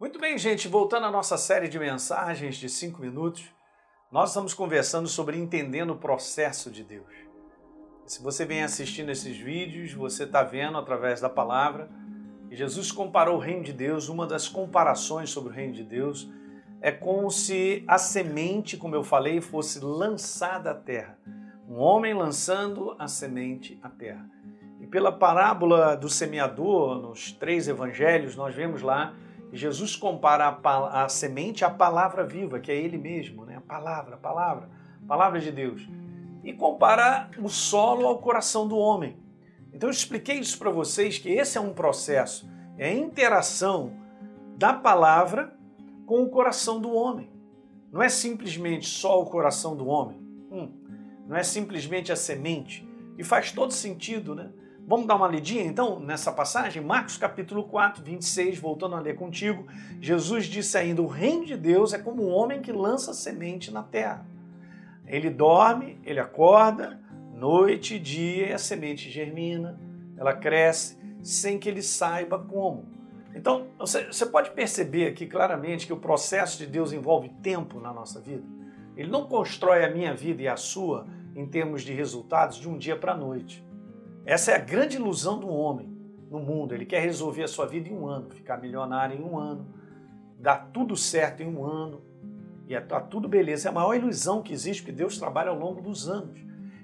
Muito bem, gente, voltando à nossa série de mensagens de cinco minutos, nós estamos conversando sobre entendendo o processo de Deus. Se você vem assistindo esses vídeos, você está vendo através da palavra que Jesus comparou o reino de Deus, uma das comparações sobre o reino de Deus é como se a semente, como eu falei, fosse lançada à terra. Um homem lançando a semente à terra. E pela parábola do semeador, nos três evangelhos, nós vemos lá Jesus compara a, a, semente à palavra viva, que é Ele mesmo, né? a palavra, a palavra, a palavra de Deus. E compara o solo ao coração do homem. Então eu expliquei isso para vocês, que esse é um processo, é a interação da palavra com o coração do homem. Não é simplesmente só o coração do homem, hum, não é simplesmente a semente. E faz todo sentido, né? Vamos dar uma lidinha então nessa passagem? Marcos capítulo 4, 26, voltando a ler contigo. Jesus disse ainda: O reino de Deus é como um homem que lança semente na terra. Ele dorme, ele acorda, noite e dia, e a semente germina, ela cresce, sem que ele saiba como. Então, você, você pode perceber aqui claramente que o processo de Deus envolve tempo na nossa vida. Ele não constrói a minha vida e a sua em termos de resultados de um dia para a noite. Essa é a grande ilusão do homem no mundo. Ele quer resolver a sua vida em um ano, ficar milionário em um ano, dar tudo certo em um ano, e é, tudo beleza. É a maior ilusão que existe, porque Deus trabalha ao longo dos anos.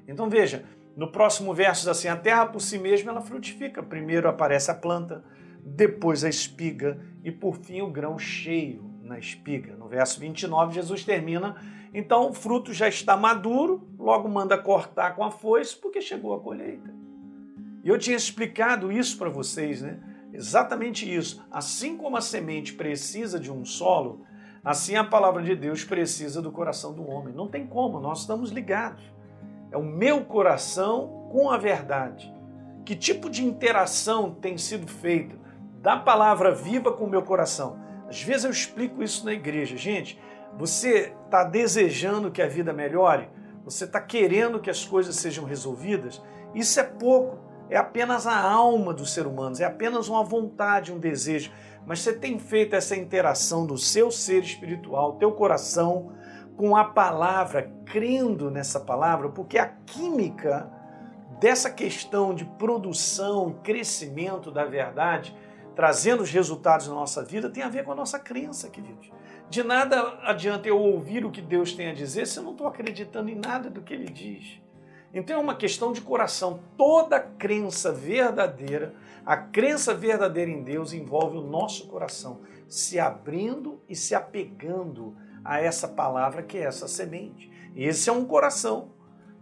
Então veja, no próximo verso assim, a terra por si mesma ela frutifica. Primeiro aparece a planta, depois a espiga e por fim o grão cheio na espiga. No verso 29 Jesus termina, então o fruto já está maduro, logo manda cortar com a foice porque chegou a colheita. E eu tinha explicado isso para vocês, né? Exatamente isso. Assim como a semente precisa de um solo, assim a palavra de Deus precisa do coração do homem. Não tem como, nós estamos ligados. É o meu coração com a verdade. Que tipo de interação tem sido feita da palavra viva com o meu coração? Às vezes eu explico isso na igreja. Gente, você está desejando que a vida melhore? Você está querendo que as coisas sejam resolvidas? Isso é pouco é apenas a alma dos seres humanos, é apenas uma vontade, um desejo. Mas você tem feito essa interação do seu ser espiritual, teu coração, com a palavra, crendo nessa palavra, porque a química dessa questão de produção e crescimento da verdade, trazendo os resultados na nossa vida, tem a ver com a nossa crença, queridos. De nada adianta eu ouvir o que Deus tem a dizer se eu não estou acreditando em nada do que Ele diz. Então é uma questão de coração. Toda crença verdadeira, a crença verdadeira em Deus envolve o nosso coração se abrindo e se apegando a essa palavra que é essa semente. Esse é um coração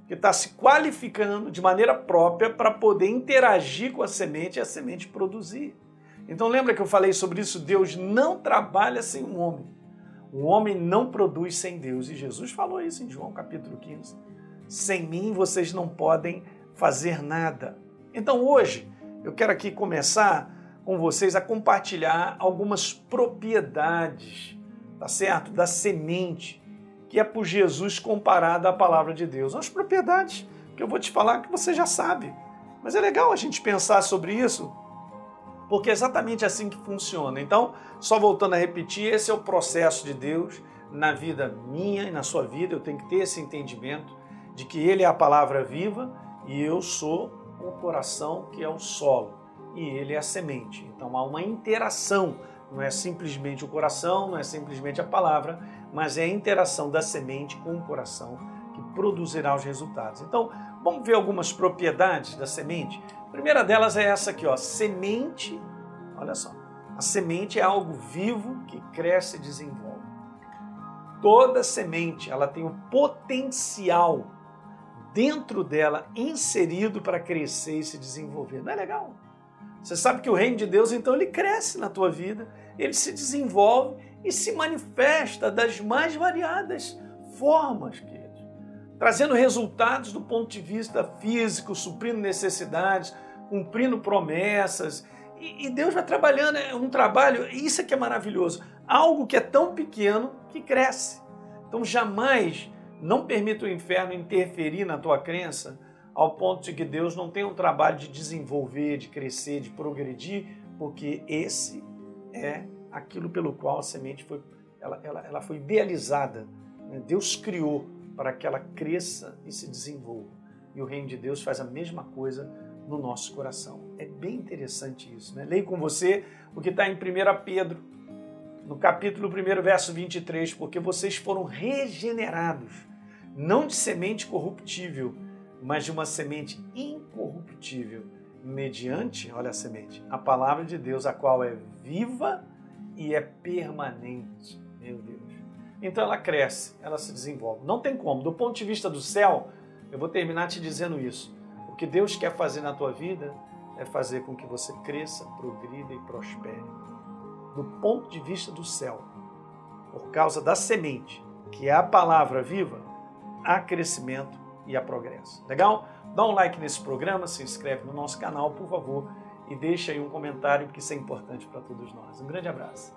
que está se qualificando de maneira própria para poder interagir com a semente e a semente produzir. Então lembra que eu falei sobre isso? Deus não trabalha sem um homem. O homem não produz sem Deus. E Jesus falou isso em João capítulo 15. Sem mim vocês não podem fazer nada. Então hoje eu quero aqui começar com vocês a compartilhar algumas propriedades, tá certo? Da semente, que é por Jesus comparada à palavra de Deus. As propriedades que eu vou te falar que você já sabe. Mas é legal a gente pensar sobre isso, porque é exatamente assim que funciona. Então, só voltando a repetir, esse é o processo de Deus na vida minha e na sua vida. Eu tenho que ter esse entendimento de que Ele é a palavra viva e eu sou o coração que é o solo e Ele é a semente. Então há uma interação, não é simplesmente o coração, não é simplesmente a palavra, mas é a interação da semente com o coração que produzirá os resultados. Então vamos ver algumas propriedades da semente. A primeira delas é essa aqui, ó, semente. Olha só, a semente é algo vivo que cresce e desenvolve. Toda semente ela tem o potencial dentro dela, inserido para crescer e se desenvolver. Não é legal? Você sabe que o reino de Deus, então, ele cresce na tua vida, ele se desenvolve e se manifesta das mais variadas formas, queridos. Trazendo resultados do ponto de vista físico, suprindo necessidades, cumprindo promessas. E, Deus vai trabalhando, é um trabalho, isso é que é maravilhoso. Algo que é tão pequeno que cresce. Então, jamais não permita o inferno interferir na tua crença ao ponto de que Deus não tem um trabalho de desenvolver, de crescer, de progredir, porque esse é aquilo pelo qual a semente foi, ela, ela, ela foi idealizada. Né? Deus criou para que ela cresça e se desenvolva. E o reino de Deus faz a mesma coisa no nosso coração. É bem interessante isso. Né? Leio com você o que está em 1 Pedro, no capítulo 1, verso 23, porque vocês foram regenerados, não de semente corruptível, mas de uma semente incorruptível, mediante, olha a semente, a palavra de Deus, a qual é viva e é permanente. Meu Deus. Então ela cresce, ela se desenvolve. Não tem como. Do ponto de vista do céu, eu vou terminar te dizendo isso. O que Deus quer fazer na tua vida é fazer com que você cresça, progrida e prospere. Do ponto de vista do céu, por causa da semente, que é a palavra viva, há crescimento e há progresso. Legal? Dá um like nesse programa, se inscreve no nosso canal, por favor, e deixa aí um comentário, porque isso é importante para todos nós. Um grande abraço.